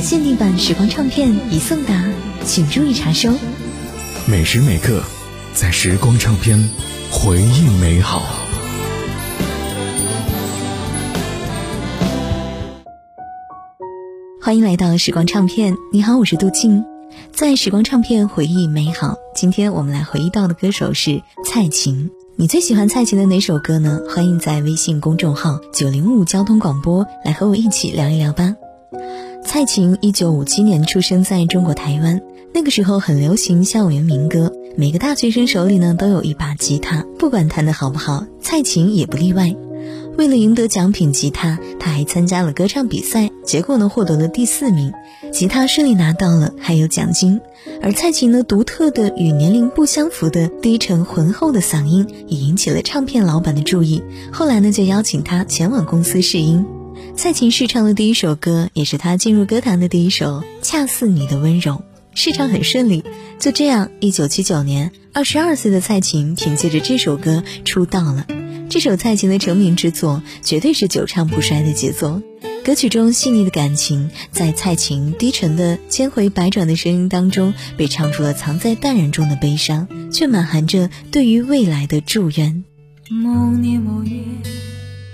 的限定版时光唱片已送达，请注意查收。每时每刻，在时光唱片，回忆美好。欢迎来到时光唱片，你好，我是杜静，在时光唱片回忆美好。今天我们来回忆到的歌手是蔡琴。你最喜欢蔡琴的哪首歌呢？欢迎在微信公众号九零五交通广播来和我一起聊一聊吧。蔡琴一九五七年出生在中国台湾，那个时候很流行校园民歌，每个大学生手里呢都有一把吉他，不管弹得好不好，蔡琴也不例外。为了赢得奖品吉他，他还参加了歌唱比赛，结果呢获得了第四名，吉他顺利拿到了，还有奖金。而蔡琴呢独特的与年龄不相符的低沉浑厚的嗓音，也引起了唱片老板的注意。后来呢就邀请他前往公司试音。蔡琴试唱的第一首歌，也是她进入歌坛的第一首《恰似你的温柔》，试唱很顺利。就这样，一九七九年，二十二岁的蔡琴凭借着这首歌出道了。这首蔡琴的成名之作，绝对是久唱不衰的杰作。歌曲中细腻的感情，在蔡琴低沉的千回百转的声音当中，被唱出了藏在淡然中的悲伤，却满含着对于未来的祝愿。某年某月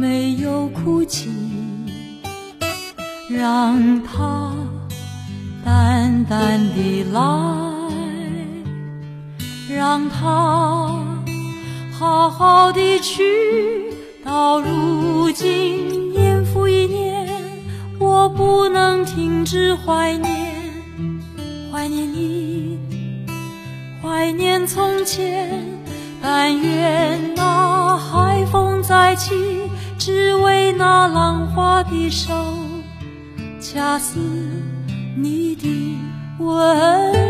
没有哭泣，让它淡淡的来，让它好好的去。到如今，年复一年，我不能停止怀念，怀念你，怀念从前。但愿那海风再起，只为那浪花的手，恰似你的温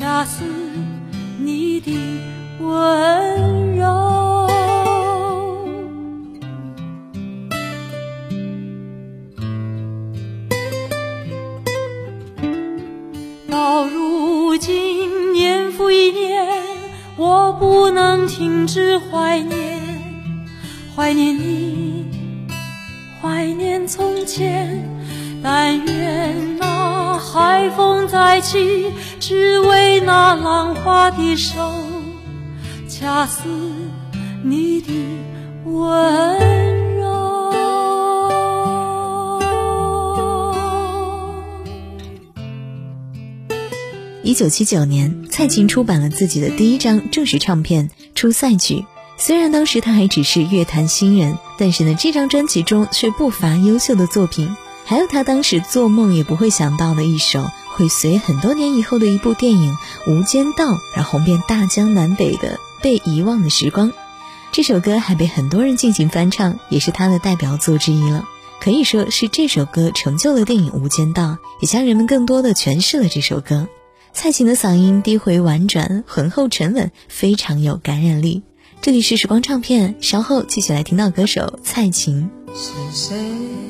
恰似你的温柔。到如今，年复一年，我不能停止怀念，怀念你。怀念从前。但愿海风再起，只为那浪花的手，恰似你的温柔。一九七九年，蔡琴出版了自己的第一张正式唱片《出塞曲》。虽然当时她还只是乐坛新人，但是呢，这张专辑中却不乏优秀的作品。还有他当时做梦也不会想到的一首，会随很多年以后的一部电影《无间道》而红遍大江南北的《被遗忘的时光》。这首歌还被很多人进行翻唱，也是他的代表作之一了。可以说是这首歌成就了电影《无间道》，也向人们更多的诠释了这首歌。蔡琴的嗓音低回婉转，浑厚沉稳，非常有感染力。这里是时光唱片，稍后继续来听到歌手蔡琴。是谁？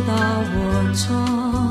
海。敲打我窗，